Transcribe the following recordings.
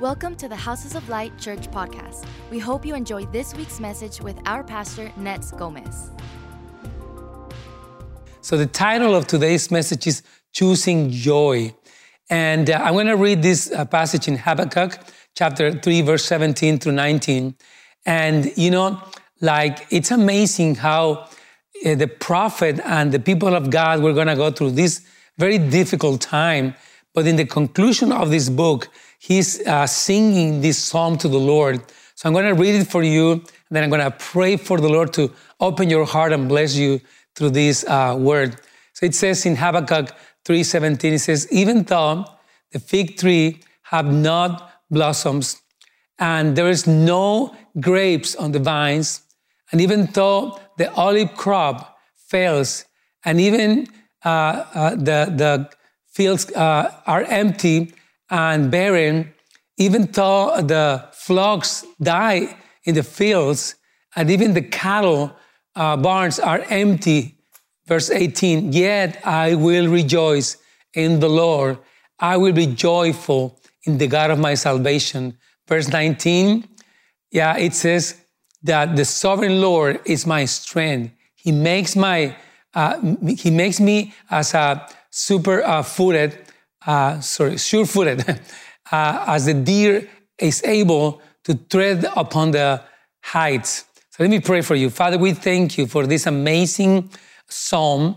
Welcome to the Houses of Light Church podcast. We hope you enjoy this week's message with our pastor, Nets Gomez. So, the title of today's message is Choosing Joy. And uh, I'm going to read this uh, passage in Habakkuk, chapter 3, verse 17 through 19. And, you know, like, it's amazing how uh, the prophet and the people of God were going to go through this very difficult time. But in the conclusion of this book, he's uh, singing this psalm to the Lord. So I'm going to read it for you, and then I'm going to pray for the Lord to open your heart and bless you through this uh, word. So it says in Habakkuk 3:17, it says, "Even though the fig tree have not blossoms, and there is no grapes on the vines, and even though the olive crop fails, and even uh, uh, the the fields uh, are empty and barren, even though the flocks die in the fields, and even the cattle uh, barns are empty. Verse 18, yet I will rejoice in the Lord. I will be joyful in the God of my salvation. Verse 19, yeah, it says that the sovereign Lord is my strength. He makes my, uh, he makes me as a super uh, footed, uh, sorry, sure footed, uh, as the deer is able to tread upon the heights. So let me pray for you. Father, we thank you for this amazing psalm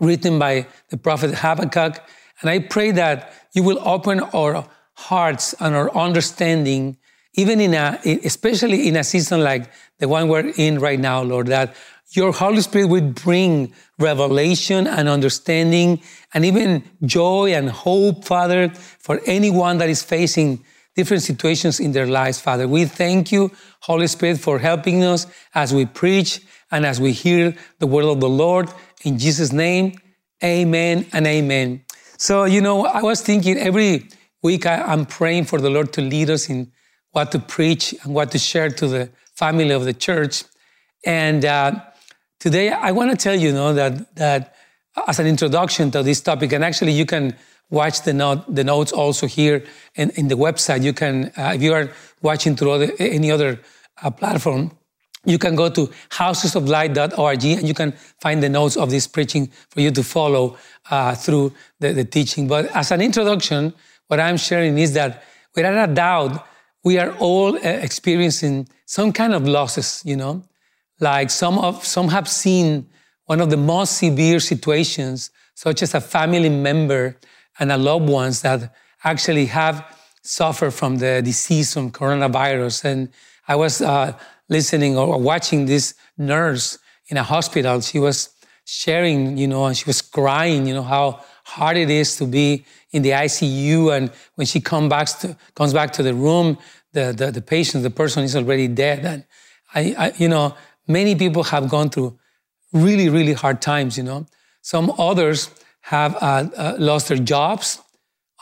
written by the prophet Habakkuk. And I pray that you will open our hearts and our understanding, even in a, especially in a season like the one we're in right now, Lord, that your Holy Spirit will bring revelation and understanding and even joy and hope, Father, for anyone that is facing different situations in their lives, Father. We thank you, Holy Spirit, for helping us as we preach and as we hear the word of the Lord. In Jesus' name, amen and amen. So, you know, I was thinking every week I, am praying for the Lord to lead us in what to preach and what to share to the family of the church. And uh, today I want to tell you, you know, that, that as an introduction to this topic, and actually you can watch the, note, the notes also here in, in the website. You can, uh, if you are watching through other, any other uh, platform, you can go to housesoflight.org and you can find the notes of this preaching for you to follow uh, through the, the teaching. But as an introduction, what I'm sharing is that without a doubt, we are all uh, experiencing some kind of losses, you know, like some of some have seen one of the most severe situations, such as a family member and a loved ones that actually have suffered from the disease from coronavirus. And I was uh, listening or watching this nurse in a hospital. She was sharing, you know, and she was crying, you know, how hard it is to be in the ICU. And when she come back to, comes back to the room, the, the, the patient, the person is already dead. And I, I, you know, many people have gone through really, really hard times, you know. Some others have uh, uh, lost their jobs,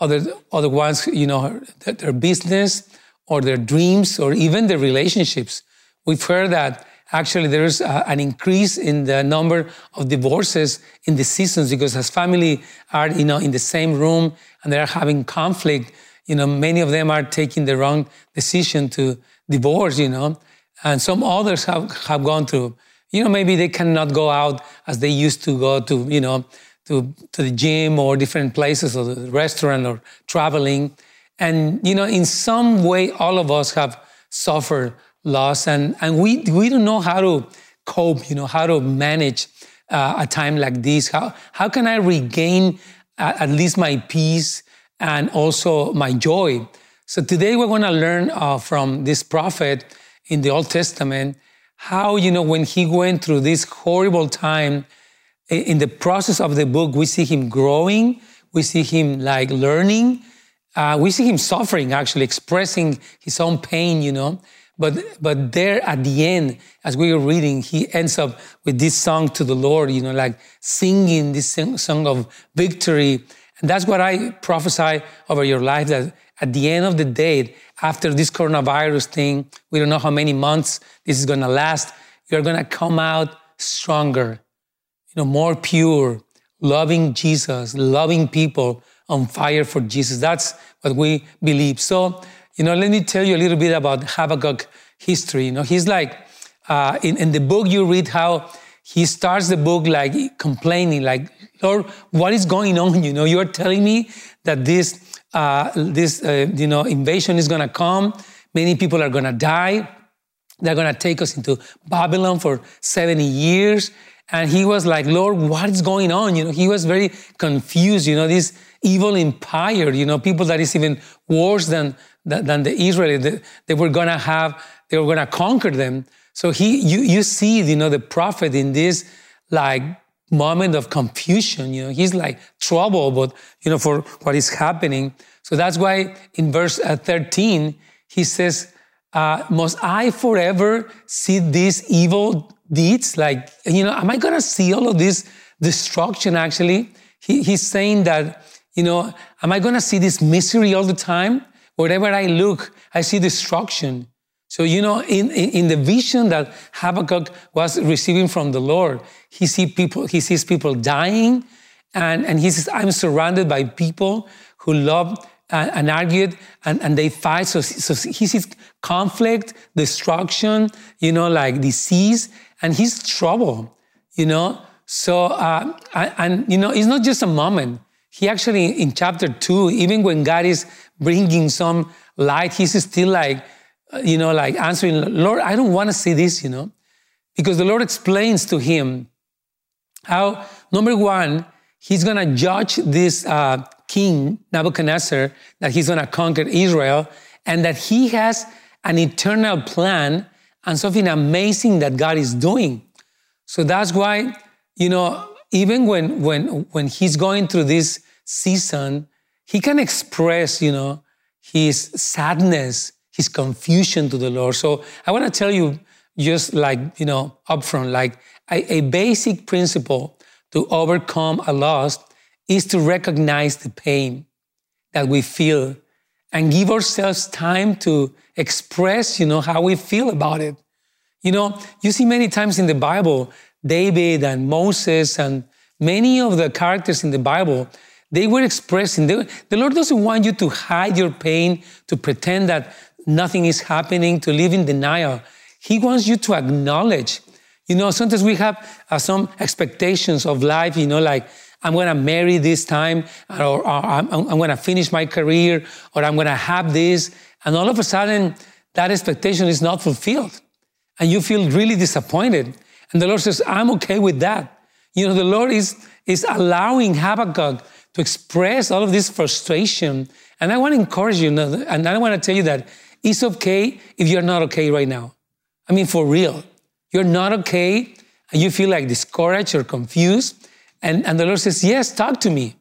other, other ones, you know, their business or their dreams or even their relationships. We've heard that actually there's uh, an increase in the number of divorces in the seasons because as family are, you know, in the same room and they're having conflict, you know, many of them are taking the wrong decision to divorce, you know, and some others have, have gone through, you know, maybe they cannot go out as they used to go to, you know, to, to the gym or different places or the restaurant or traveling. And, you know, in some way, all of us have suffered loss and, and we, we don't know how to cope, you know, how to manage uh, a time like this. How, how can I regain uh, at least my peace and also my joy? So today we're going to learn uh, from this prophet in the Old Testament how, you know, when he went through this horrible time, in the process of the book, we see him growing, we see him like learning, uh, we see him suffering, actually expressing his own pain, you know. But but there at the end, as we were reading, he ends up with this song to the Lord, you know, like singing this song of victory. And that's what I prophesy over your life that at the end of the day, after this coronavirus thing, we don't know how many months this is gonna last, you're gonna come out stronger you know, more pure, loving Jesus, loving people on fire for Jesus. That's what we believe. So, you know, let me tell you a little bit about Habakkuk history. You know, he's like, uh, in, in the book, you read how he starts the book like complaining, like, Lord, what is going on? You know, you're telling me that this, uh, this, uh, you know, invasion is going to come. Many people are going to die. They're going to take us into Babylon for 70 years. And he was like, Lord, what is going on? You know, he was very confused. You know, this evil empire, you know, people that is even worse than, than the Israeli, they, they were going to have, they were going to conquer them. So he, you, you see, you know, the prophet in this like moment of confusion, you know, he's like troubled, but, you know, for what is happening. So that's why in verse uh, 13, he says, uh, must I forever see these evil deeds? Like, you know, am I going to see all of this destruction actually? He, he's saying that, you know, am I going to see this misery all the time? Wherever I look, I see destruction. So, you know, in, in the vision that Habakkuk was receiving from the Lord, he, see people, he sees people dying, and, and he says, I'm surrounded by people who love and, and and, and they fight. So, so he sees conflict, destruction, you know, like disease, and he's trouble, you know. So, uh, and, you know, it's not just a moment. He actually, in chapter two, even when God is bringing some light, he's still like, you know, like answering, Lord, I don't want to see this, you know, because the Lord explains to him how, number one, he's going to judge this uh, king, Nebuchadnezzar, that he's going to conquer Israel, and that he has an eternal plan and something amazing that God is doing. So that's why, you know, even when, when, when he's going through this season, he can express, you know, his sadness his confusion to the Lord. So I want to tell you, just like, you know, upfront, like a, a basic principle to overcome a loss is to recognize the pain that we feel and give ourselves time to express, you know, how we feel about it. You know, you see many times in the Bible, David and Moses and many of the characters in the Bible, they were expressing, they, the Lord doesn't want you to hide your pain, to pretend that nothing is happening, to live in denial. He wants you to acknowledge. You know, sometimes we have uh, some expectations of life, you know, like, I'm going to marry this time, or, or I'm, I'm going to finish my career, or I'm going to have this. And all of a sudden, that expectation is not fulfilled. And you feel really disappointed. And the Lord says, I'm okay with that. You know, the Lord is, is allowing Habakkuk to express all of this frustration. And I want to encourage you, and I want to tell you that it's okay if you're not okay right now. I mean, for real. You're not okay and you feel like discouraged or confused. And, and the Lord says, Yes, talk to me.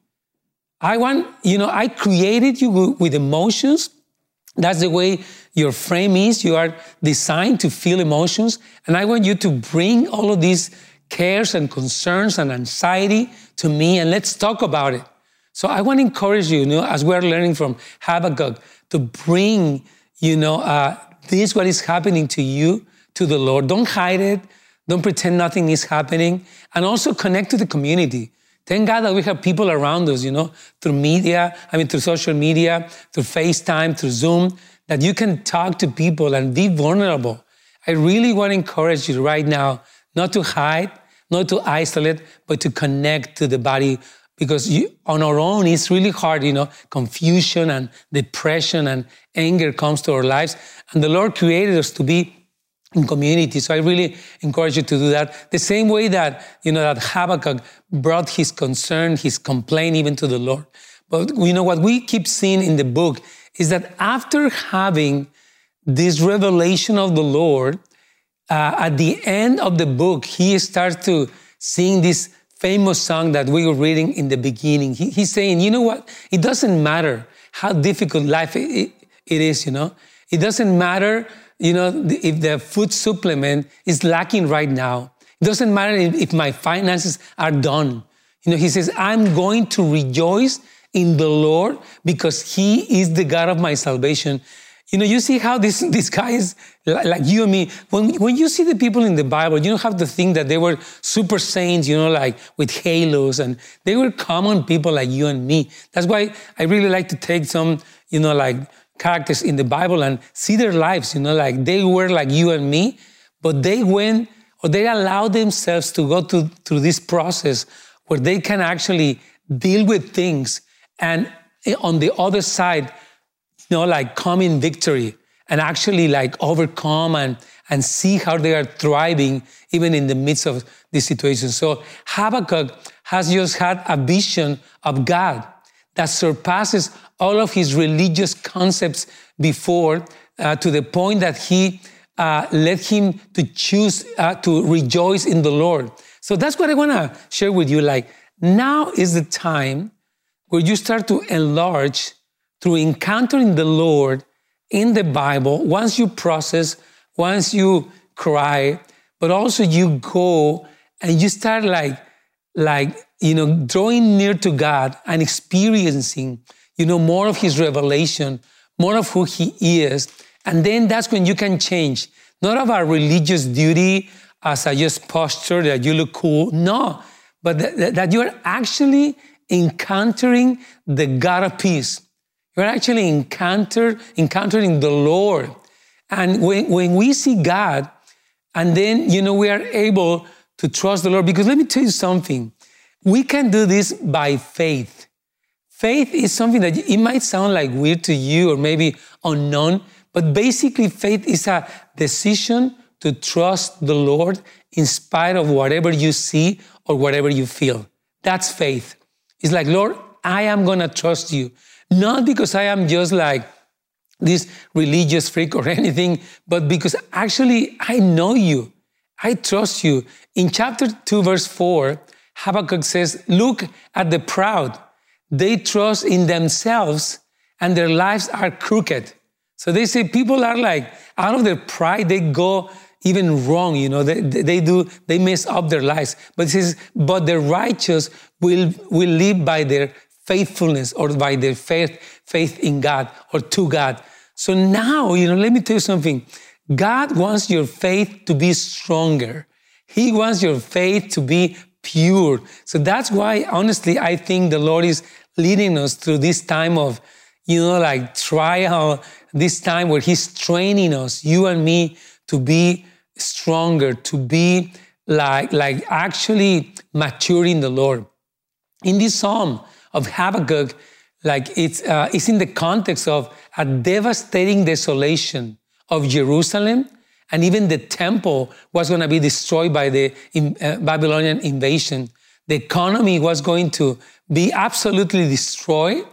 I want, you know, I created you with emotions. That's the way your frame is. You are designed to feel emotions. And I want you to bring all of these cares and concerns and anxiety to me and let's talk about it. So I want to encourage you, you know, as we're learning from Habakkuk, to bring you know, uh, this what is happening to you, to the Lord. Don't hide it. Don't pretend nothing is happening. And also connect to the community. Thank God that we have people around us, you know, through media, I mean, through social media, through FaceTime, through Zoom, that you can talk to people and be vulnerable. I really want to encourage you right now not to hide, not to isolate, but to connect to the body because you, on our own it's really hard you know confusion and depression and anger comes to our lives. And the lord created us to be in community. So i really encourage you to do that. The same way that you know that habakkuk brought his concern his complaint even to the lord. But you know what we keep seeing in the book is that after having this revelation of the lord uh, at the end of the book he starts to seeing this famous song that we were reading in the beginning. He, he's saying, you know what? It doesn't matter how difficult life it, it is, you know? It doesn't matter, you know, if the food supplement is lacking right now. It doesn't matter if my finances are done. You know, he says, I'm going to rejoice in the Lord because he is the God of my salvation. You know, you see how this, this guy is like you and me. When, when you see the people in the Bible, you don't have to think that they were super saints, you know, like with halos, and they were common people like you and me. That's why I really like to take some, you know, like characters in the Bible and see their lives, you know, like they were like you and me, but they went or they allowed themselves to go to, through this process where they can actually deal with things and eh, on the other side, you know, like come in victory and actually like overcome and, and see how they are thriving even in the midst of this situation. So Habakkuk has just had a vision of God that surpasses all of his religious concepts before uh, to the point that he uh, led him to choose uh, to rejoice in the Lord. So that's what I want to share with you. Like now is the time where you start to enlarge through encountering the Lord in the Bible. Once you process, once you cry, but also you go and you start like, like, you know, drawing near to God and experiencing, you know, more of His revelation, more of who He is. And then that's when you can change, not of our religious duty as a just posture that you look cool. No, but that, that you are actually encountering the God of peace. You're actually encounter, encountering the Lord. And when, when we see God, and then, you know, we are able to trust the Lord, because let me tell you something. We can do this by faith. Faith is something that it might sound like weird to you or maybe unknown, but basically, faith is a decision to trust the Lord in spite of whatever you see or whatever you feel. That's faith. It's like, Lord, I am going to trust you. Not because I am just like this religious freak or anything, but because actually I know you. I trust you. In chapter 2, verse 4, Habakkuk says, Look at the proud. They trust in themselves and their lives are crooked. So they say people are like, out of their pride, they go even wrong, you know, they, they do, they mess up their lives. But it says, but the righteous will, will live by their faithfulness or by their faith, faith in God or to God. So now, you know, let me tell you something. God wants your faith to be stronger. He wants your faith to be pure. So that's why, honestly, I think the Lord is leading us through this time of, you know, like trial, this time where He's training us, you and me, to be stronger, to be like, like actually maturing the Lord. In this psalm of Habakkuk, like it's, uh, it's in the context of a devastating desolation of Jerusalem, and even the temple was going to be destroyed by the uh, Babylonian invasion. The economy was going to be absolutely destroyed.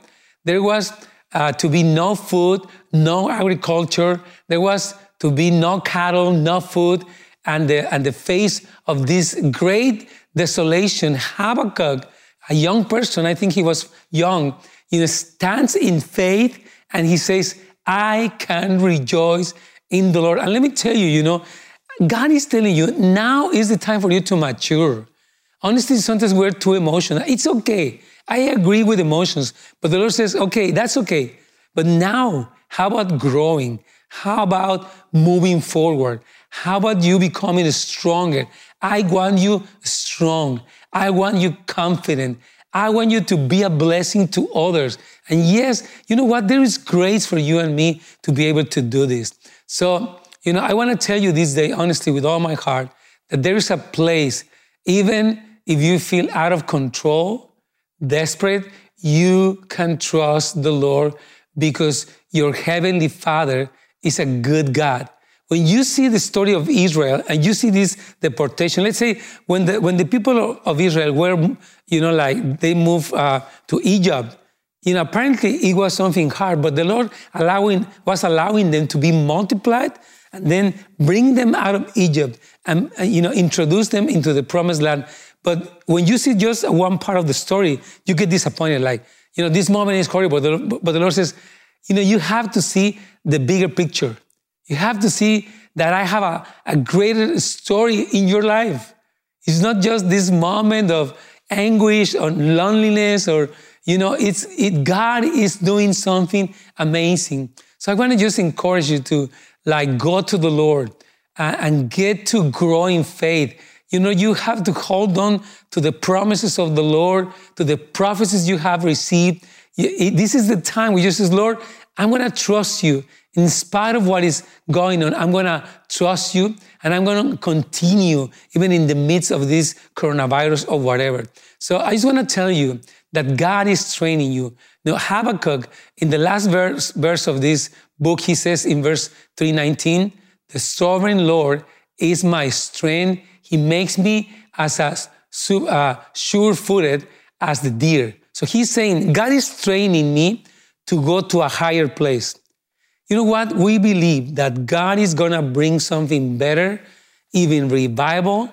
There was uh, to be no food, no agriculture. There was to be no cattle, no food, and the, and the face of this great desolation, Habakkuk, a young person, I think he was young, you know, stands in faith and he says, I can rejoice in the Lord. And let me tell you, you know, God is telling you now is the time for you to mature. Honestly, sometimes we're too emotional. It's okay. I agree with emotions, but the Lord says, okay, that's okay. But now, how about growing? How about moving forward? How about you becoming stronger? I want you strong. I want you confident. I want you to be a blessing to others. And yes, you know what? There is grace for you and me to be able to do this. So, you know, I want to tell you this day, honestly, with all my heart, that there is a place, even if you feel out of control, desperate, you can trust the Lord because your heavenly Father is a good God. When you see the story of Israel and you see this deportation, let's say when the, when the people of Israel were, you know, like they moved uh, to Egypt, you know, apparently it was something hard, but the Lord allowing, was allowing them to be multiplied and then bring them out of Egypt and, you know, introduce them into the promised land. But when you see just one part of the story, you get disappointed. Like, you know, this moment is horrible, but the Lord says, you know, you have to see the bigger picture. You have to see that I have a, a greater story in your life. It's not just this moment of anguish or loneliness or, you know, it's it God is doing something amazing. So I want to just encourage you to like go to the Lord and, and get to grow in faith. You know, you have to hold on to the promises of the Lord, to the prophecies you have received. This is the time where you say, Lord, I'm going to trust you in spite of what is going on. I'm going to trust you and I'm going to continue even in the midst of this coronavirus or whatever. So I just want to tell you that God is training you. Now, Habakkuk, in the last verse, verse of this book, he says in verse 319, the sovereign Lord is my strength. He makes me as a uh, sure-footed as the deer. So he's saying, God is training me to go to a higher place. You know what? We believe that God is going to bring something better, even revival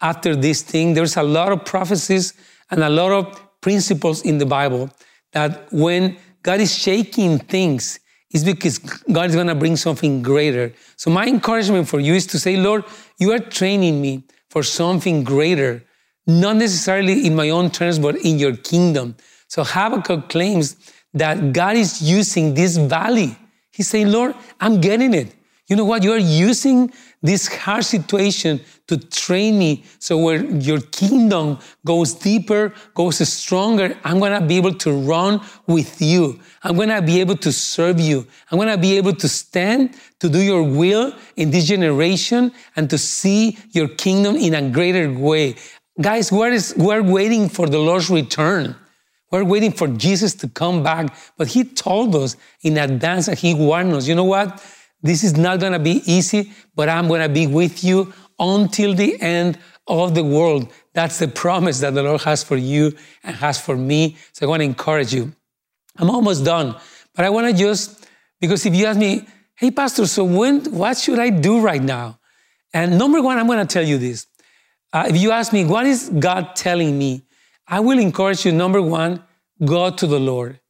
after this thing. There's a lot of prophecies and a lot of principles in the Bible that when God is shaking things, it's because God is going to bring something greater. So, my encouragement for you is to say, Lord, you are training me for something greater, not necessarily in my own terms, but in your kingdom. So, Habakkuk claims that God is using this valley. He's saying, Lord, I'm getting it. You know what? You are using this hard situation to train me so where your kingdom goes deeper, goes stronger, I'm going to be able to run with you. I'm going to be able to serve you. I'm going to be able to stand to do your will in this generation and to see your kingdom in a greater way. Guys, we're, we're waiting for the Lord's return. We're waiting for Jesus to come back, but He told us in advance and He warned us, you know what? This is not going to be easy, but I'm going to be with you until the end of the world. That's the promise that the Lord has for you and has for me. So I want to encourage you. I'm almost done, but I want to just, because if you ask me, hey, Pastor, so when, what should I do right now? And number one, I'm going to tell you this. Uh, if you ask me, what is God telling me? I will encourage you, number one, go to the Lord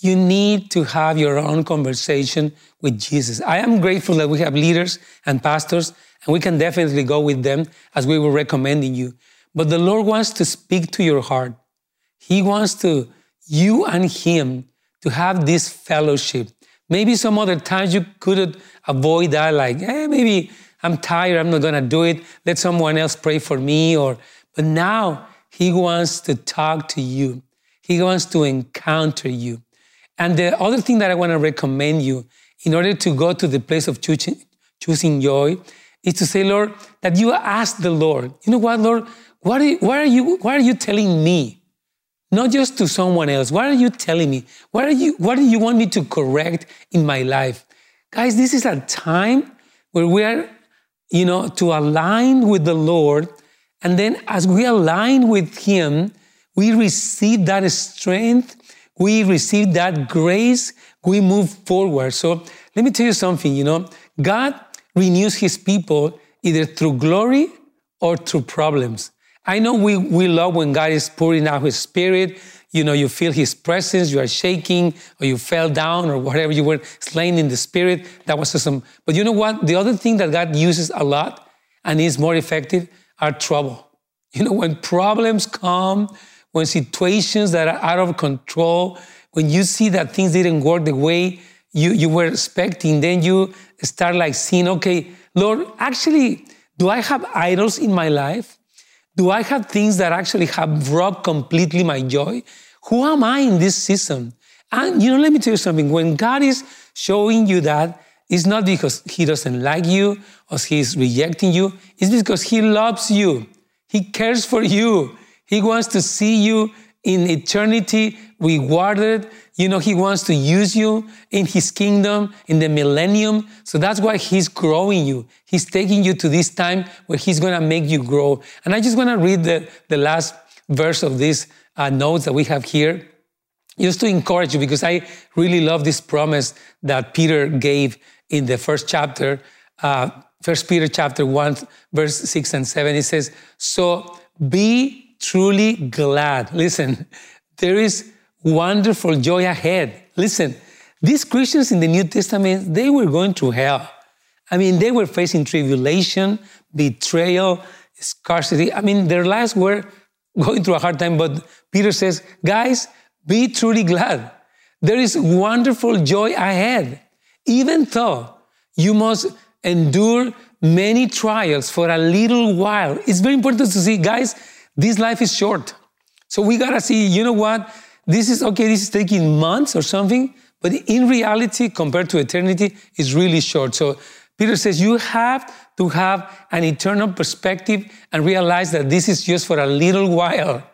you need to have your own conversation with Jesus. I am grateful that we have leaders and pastors, and we can definitely go with them as we were recommending you. But the Lord wants to speak to your heart. He wants to, you and Him, to have this fellowship. Maybe some other times you could avoid that, like, hey, maybe I'm tired, I'm not gonna do it. Let someone else pray for me. Or, but now He wants to talk to you. He wants to encounter you. And the other thing that I want to recommend you in order to go to the place of choosing, choosing joy is to say, Lord, that you ask the Lord, you know what, Lord, what are you, what are you, what are you telling me? Not just to someone else. What are you telling me? What are you, what do you want me to correct in my life? Guys, this is a time where we are, you know, to align with the Lord. And then as we align with Him, we receive that strength we receive that grace, we move forward. So let me tell you something, you know, God renews his people either through glory or through problems. I know we, we love when God is pouring out his spirit. You know, you feel his presence, you are shaking, or you fell down, or whatever you were slain in the spirit. That was awesome. But you know what? The other thing that God uses a lot and is more effective are trouble. You know, when problems come, when situations that are out of control, when you see that things didn't work the way you, you were expecting, then you start like seeing, okay, Lord, actually, do I have idols in my life? Do I have things that actually have robbed completely my joy? Who am I in this season? And you know, let me tell you something. When God is showing you that, it's not because He doesn't like you or He's rejecting you. It's because He loves you. He cares for you. He wants to see you in eternity rewarded. You know, He wants to use you in His kingdom in the millennium. So that's why He's growing you. He's taking you to this time where He's going to make you grow. And I just want to read the, the last verse of these uh, notes that we have here just to encourage you because I really love this promise that Peter gave in the first chapter, uh, First Peter chapter 1, verse 6 and 7. It says, So be truly glad. Listen, there is wonderful joy ahead. Listen, these Christians in the New Testament, they were going through hell. I mean, they were facing tribulation, betrayal, scarcity. I mean, their lives were going through a hard time, but Peter says, guys, be truly glad. There is wonderful joy ahead, even though you must endure many trials for a little while. It's very important to see, guys, this life is short. So we gotta see, you know what? this is okay, this is taking months or something, but in reality, compared to eternity, it's really short. So Peter says you have to have an eternal perspective and realize that this is just for a little while.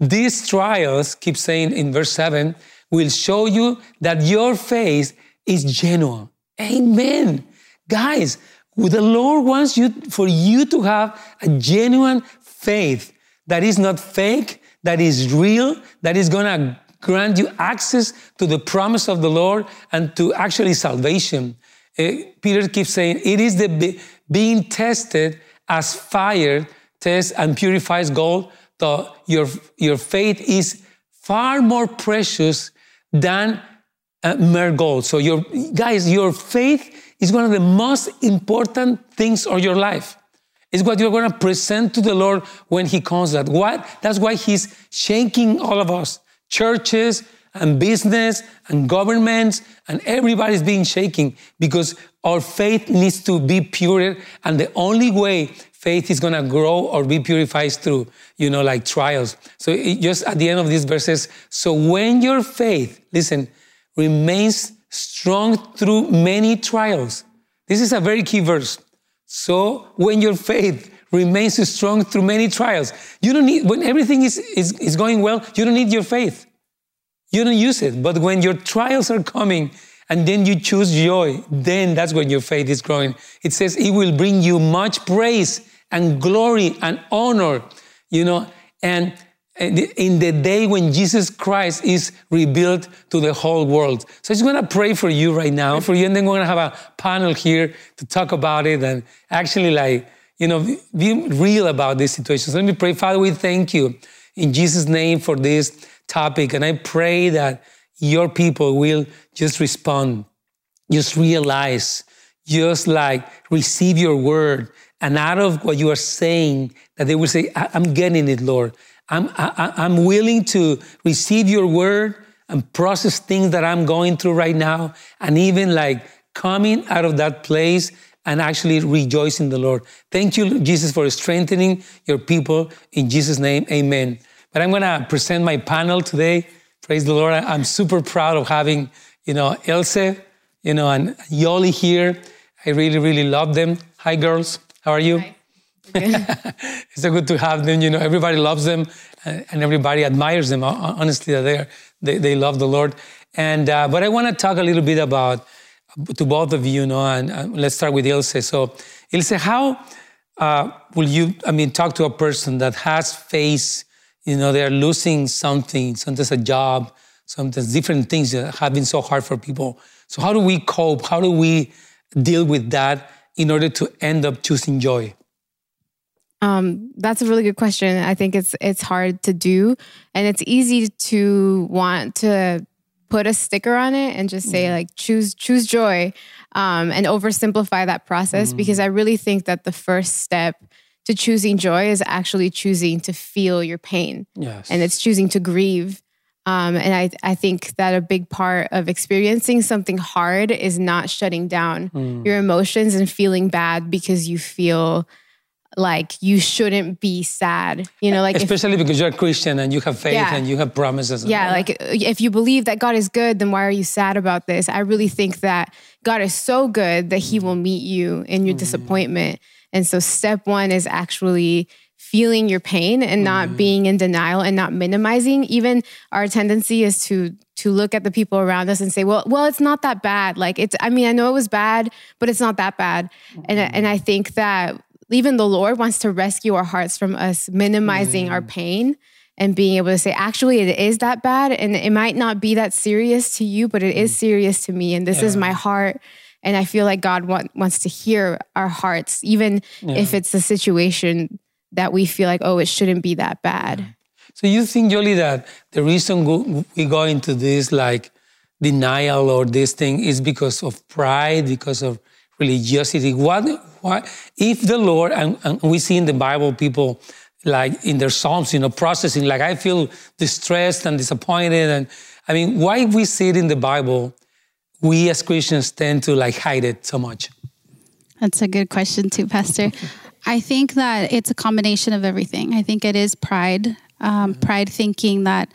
These trials, keep saying in verse 7, will show you that your faith is genuine. Amen. Guys, the Lord wants you for you to have a genuine faith that is not fake, that is real, that is going to grant you access to the promise of the Lord and to actually salvation. Uh, Peter keeps saying it is the be- being tested as fire tests and purifies gold. So your, your faith is far more precious than uh, mere gold. So your guys, your faith is one of the most important things of your life. It's what you're going to present to the Lord when He comes. That what? That's why He's shaking all of us, churches and business and governments and everybody's being shaking because our faith needs to be pure. And the only way faith is going to grow or be purified is through, you know, like trials. So just at the end of these verses, so when your faith, listen, remains strong through many trials. This is a very key verse. So when your faith remains strong through many trials, you don't need, when everything is, is, is going well, you don't need your faith. You don't use it. But when your trials are coming and then you choose joy, then that's when your faith is growing. It says it will bring you much praise and glory and honor, you know, and in the day when Jesus Christ is revealed to the whole world. So I'm going to pray for you right now, for you, and then we're going to have a panel here to talk about it and actually, like, you know, be real about this situation. So let me pray. Father, we thank you in Jesus' name for this topic. And I pray that your people will just respond, just realize, just like receive your word. And out of what you are saying, that they will say, I'm getting it, Lord. I'm, I, I'm willing to receive your word and process things that I'm going through right now, and even like coming out of that place and actually rejoice in the Lord. Thank you, Jesus, for strengthening your people. In Jesus' name, amen. But I'm going to present my panel today. Praise the Lord. I'm super proud of having, you know, Ilse, you know, and Yoli here. I really, really love them. Hi, girls. How are you? Hi. it's so good to have them. You know, everybody loves them uh, and everybody admires them. Honestly, they they, they love the Lord. And uh, but I want to talk a little bit about to both of you, you know, and uh, let's start with Ilse. So, Ilse, how uh, will you? I mean, talk to a person that has faced, you know, they're losing something, sometimes a job, sometimes different things that have been so hard for people. So, how do we cope? How do we deal with that in order to end up choosing joy? Um, that's a really good question. I think it's it's hard to do, and it's easy to want to put a sticker on it and just say mm. like choose choose joy, um, and oversimplify that process mm. because I really think that the first step to choosing joy is actually choosing to feel your pain, yes. and it's choosing to grieve. Um, and I, I think that a big part of experiencing something hard is not shutting down mm. your emotions and feeling bad because you feel like you shouldn't be sad you know like especially if, because you're a christian and you have faith yeah, and you have promises yeah like if you believe that god is good then why are you sad about this i really think that god is so good that he will meet you in your mm. disappointment and so step one is actually feeling your pain and not mm. being in denial and not minimizing even our tendency is to to look at the people around us and say well well it's not that bad like it's i mean i know it was bad but it's not that bad mm. and and i think that even the Lord wants to rescue our hearts from us minimizing mm. our pain and being able to say, actually, it is that bad. And it might not be that serious to you, but it mm. is serious to me. And this yeah. is my heart. And I feel like God want, wants to hear our hearts, even yeah. if it's a situation that we feel like, oh, it shouldn't be that bad. So you think, Yoli, that the reason we go into this like denial or this thing is because of pride, because of religiosity. What, if the Lord, and, and we see in the Bible people like in their Psalms, you know, processing, like I feel distressed and disappointed. And I mean, why we see it in the Bible, we as Christians tend to like hide it so much? That's a good question, too, Pastor. I think that it's a combination of everything. I think it is pride, um, mm-hmm. pride thinking that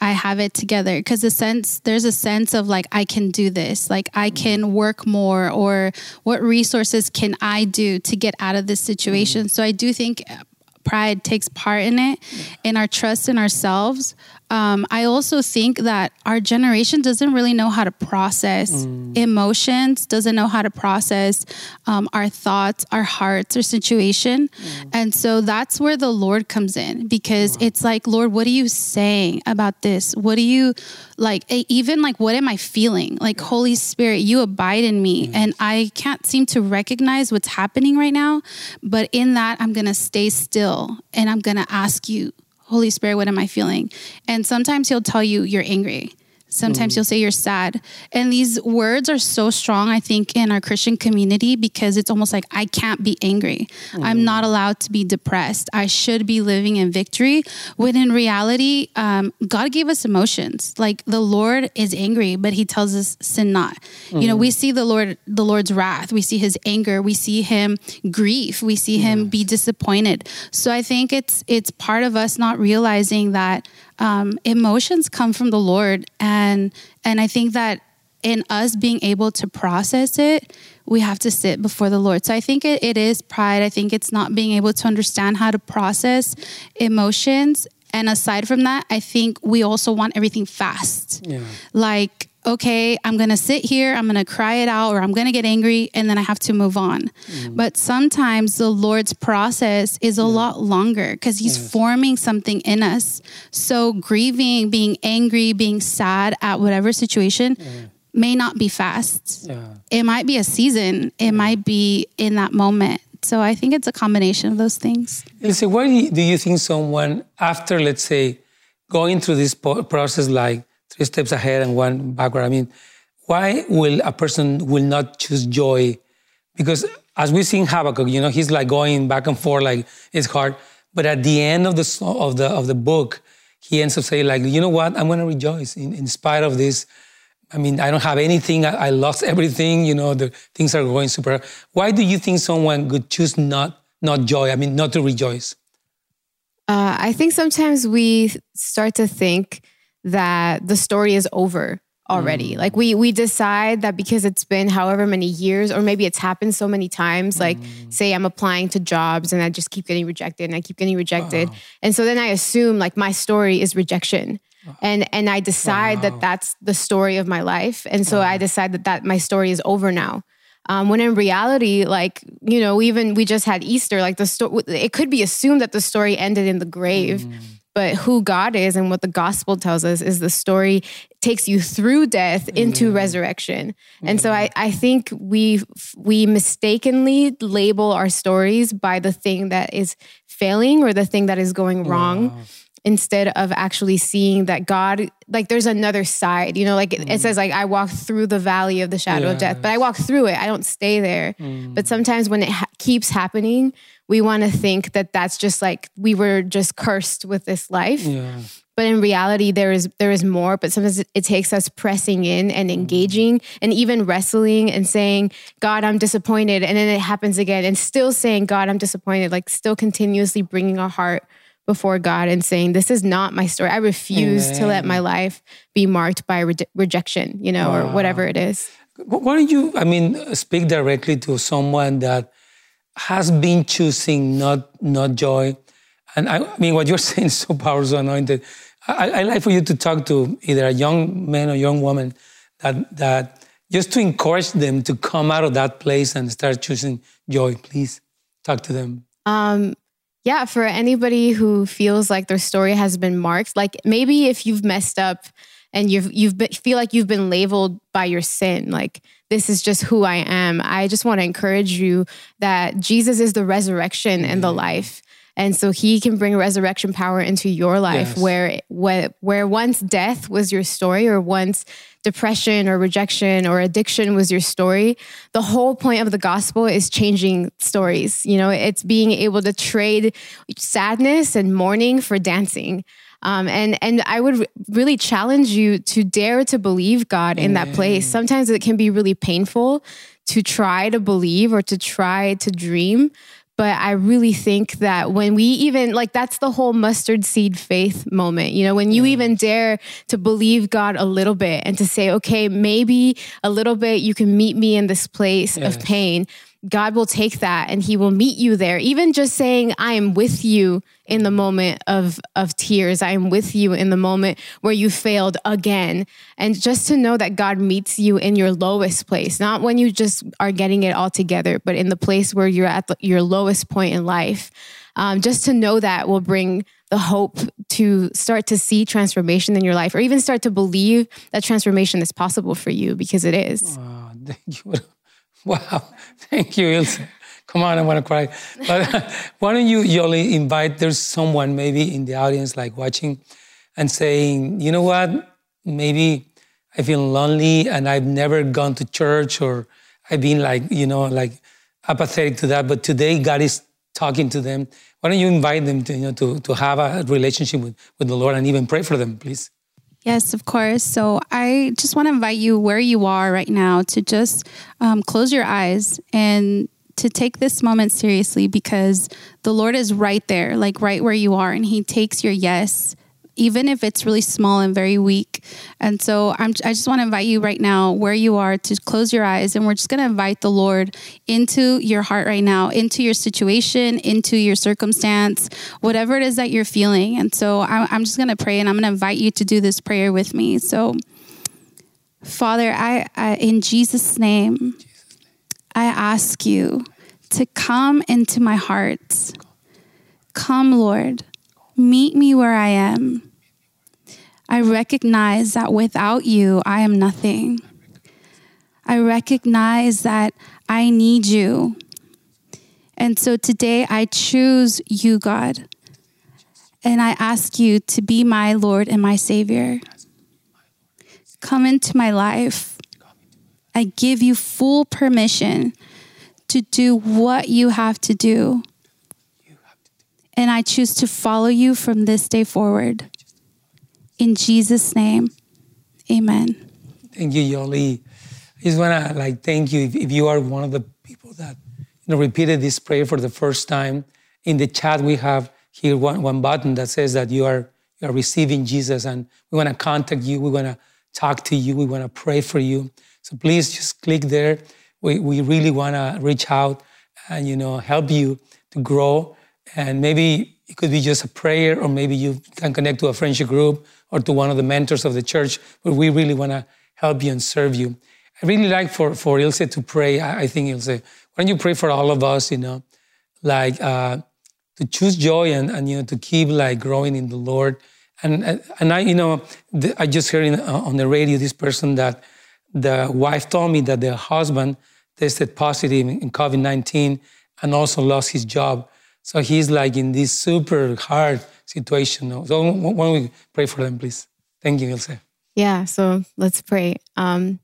I have it together because the sense there's a sense of like I can do this, like I mm. can work more, or what resources can I do to get out of this mm-hmm. situation. So I do think uh, pride takes part in it, in our trust in ourselves. Um, I also think that our generation doesn't really know how to process mm. emotions, doesn't know how to process um, our thoughts, our hearts, our situation. Mm. And so that's where the Lord comes in because wow. it's like, Lord, what are you saying about this? What do you like? Even like, what am I feeling? Like, Holy Spirit, you abide in me. Mm. And I can't seem to recognize what's happening right now. But in that, I'm going to stay still and I'm going to ask you Holy Spirit, what am I feeling? And sometimes he'll tell you you're angry. Sometimes mm. you'll say you're sad. And these words are so strong, I think, in our Christian community because it's almost like I can't be angry. Mm. I'm not allowed to be depressed. I should be living in victory. When in reality, um, God gave us emotions. Like the Lord is angry, but he tells us sin not. Mm. You know, we mm. see the Lord, the Lord's wrath. We see his anger. We see him grief. We see him be disappointed. So I think it's it's part of us not realizing that um, emotions come from the Lord, and and I think that in us being able to process it, we have to sit before the Lord. So I think it, it is pride. I think it's not being able to understand how to process emotions. And aside from that, I think we also want everything fast. Yeah. Like okay, I'm going to sit here, I'm going to cry it out, or I'm going to get angry, and then I have to move on. Mm. But sometimes the Lord's process is a yeah. lot longer because He's yes. forming something in us. So grieving, being angry, being sad at whatever situation. Yeah. May not be fast. Yeah. It might be a season. It might be in that moment. So I think it's a combination of those things. Listen, why do you think someone, after, let's say, going through this process like three steps ahead and one backward. I mean, why will a person will not choose joy? Because as we see in Habakkuk, you know, he's like going back and forth, like it's hard. But at the end of the of the of the book, he ends up saying, like, you know what? I'm going to rejoice in, in spite of this. I mean, I don't have anything. I, I lost everything. You know, the things are going super. Why do you think someone could choose not not joy? I mean, not to rejoice. Uh, I think sometimes we start to think that the story is over already. Mm. Like we we decide that because it's been however many years or maybe it's happened so many times like mm. say I'm applying to jobs and I just keep getting rejected and I keep getting rejected. And so then I assume like my story is rejection. And and I decide wow. that that's the story of my life. And so wow. I decide that that my story is over now. Um, when in reality, like you know, even we just had Easter. Like the story, it could be assumed that the story ended in the grave, mm. But who God is and what the gospel tells us is the story takes you through death into mm. resurrection. And so I, I think we we mistakenly label our stories by the thing that is failing or the thing that is going wrong. Wow instead of actually seeing that God, like there's another side, you know, like mm. it says, like I walk through the valley of the shadow yes. of death, but I walk through it. I don't stay there. Mm. But sometimes when it ha- keeps happening, we want to think that that's just like we were just cursed with this life. Yeah. But in reality, there is there is more. But sometimes it, takes us pressing in and engaging, and even wrestling and saying, "God, I'm disappointed," and then it happens again, and still saying, "God, I'm disappointed." Like still continuously bringing our heart before God and saying, "This is not my story. I refuse Amen. to let my life be marked by re- rejection, you know, wow. or whatever it is." Why don't you, I mean, speak directly to someone that has been choosing not not joy. And I, I mean, what you're saying is so powerful, anointed. I, I like for you to talk to either a young man or young woman that that just to encourage them to come out of that place and start choosing joy. Please talk to them. Um, yeah, for anybody who feels like their story has been marked, like maybe if you've messed up and you've you've been, feel like you've been labeled by your sin, like this is just who I am. I just want to encourage you that Jesus is the resurrection and the life. And so he can bring resurrection power into your life yes. where, where where once death was your story or once depression or rejection or addiction was your story. The whole point of the gospel is changing stories. You know, it's being able to trade sadness and mourning for dancing. Um, and and I would really challenge you to dare to believe God in that place. Sometimes it can be really painful to try to believe or to try to dream, But I really think that when we even like that's the whole mustard seed faith moment. You know, when you even dare to believe God a little bit and to say, okay, maybe a little bit you can meet me in this place Yes. of pain. God will take that and he will meet you there. Even just saying, I am with you in the moment of, of tears. I am with you in the moment where you failed again. And just to know that God meets you in your lowest place, not when you just are getting it all together, but in the place where you're at your lowest point in life. Um, just to know that will bring the hope to start to see transformation in your life or even start to believe that transformation is possible for you because it is. Oh, thank you. Wow. Thank you, Ilse. Come on, I want to cry. But why don't you, Yoli, invite there's someone maybe in the audience like watching and saying, you know what? Maybe I feel lonely and I've never gone to church or I've been like, you know, like apathetic to that. But today God is talking to them. Why don't you invite them to, you know, to, to have a relationship with, with the Lord and even pray for them, please? Yes, of course. So I just want to invite you where you are right now to just um, close your eyes and to take this moment seriously because the Lord is right there, like right where you are, and He takes your yes. Even if it's really small and very weak. And so I'm, I just want to invite you right now, where you are, to close your eyes. And we're just going to invite the Lord into your heart right now, into your situation, into your circumstance, whatever it is that you're feeling. And so I'm, I'm just going to pray and I'm going to invite you to do this prayer with me. So, Father, I, I in Jesus' name, I ask you to come into my heart. Come, Lord, meet me where I am. I recognize that without you, I am nothing. I recognize that I need you. And so today I choose you, God. And I ask you to be my Lord and my Savior. Come into my life. I give you full permission to do what you have to do. And I choose to follow you from this day forward. In Jesus' name, amen. Thank you, Yoli. I just want to like thank you if, if you are one of the people that you know repeated this prayer for the first time. In the chat, we have here one, one button that says that you are you are receiving Jesus, and we want to contact you. We want to talk to you. We want to pray for you. So please just click there. We we really want to reach out and you know help you to grow. And maybe it could be just a prayer, or maybe you can connect to a friendship group or to one of the mentors of the church. But we really want to help you and serve you. I really like for, for Ilse to pray. I, I think Ilse, why don't you pray for all of us, you know, like uh, to choose joy and, and, you know, to keep like growing in the Lord. And, and I, you know, the, I just heard in, uh, on the radio this person that the wife told me that the husband tested positive in COVID 19 and also lost his job. So he's like in this super hard situation. So why don't we pray for them, please? Thank you, Ilse. Yeah, so let's pray. Um,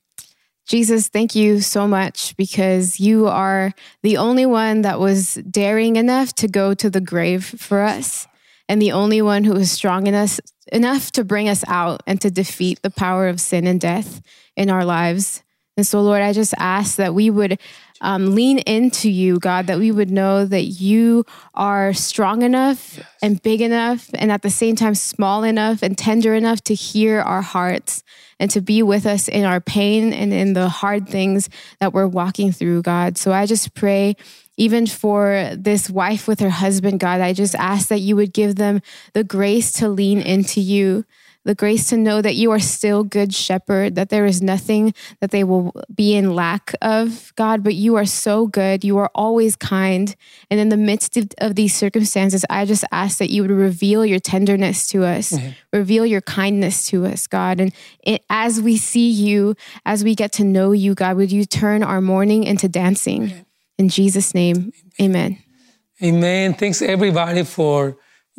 Jesus, thank you so much because you are the only one that was daring enough to go to the grave for us, and the only one who was strong in us enough to bring us out and to defeat the power of sin and death in our lives. And so, Lord, I just ask that we would um, lean into you, God, that we would know that you are strong enough and big enough, and at the same time, small enough and tender enough to hear our hearts and to be with us in our pain and in the hard things that we're walking through, God. So I just pray. Even for this wife with her husband, God, I just ask that you would give them the grace to lean into you, the grace to know that you are still good shepherd, that there is nothing that they will be in lack of, God, but you are so good. You are always kind. And in the midst of, of these circumstances, I just ask that you would reveal your tenderness to us, mm-hmm. reveal your kindness to us, God. And it, as we see you, as we get to know you, God, would you turn our mourning into dancing? In Jesus' name, amen. Amen. Thanks everybody for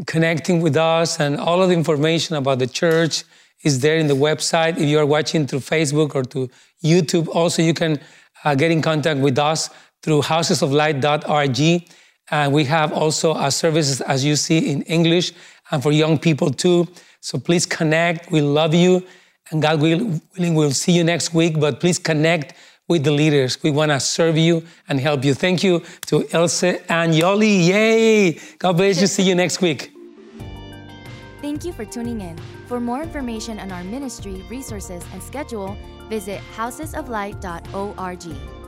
connecting with us and all of the information about the church is there in the website. If you are watching through Facebook or to YouTube, also you can uh, get in contact with us through housesoflight.org. And we have also our services, as you see, in English and for young people too. So please connect. We love you. And God willing, we'll see you next week. But please connect with the leaders. We want to serve you and help you. Thank you to Ilse and Yoli. Yay! God bless you. See you next week. Thank you for tuning in. For more information on our ministry, resources, and schedule, visit housesoflight.org.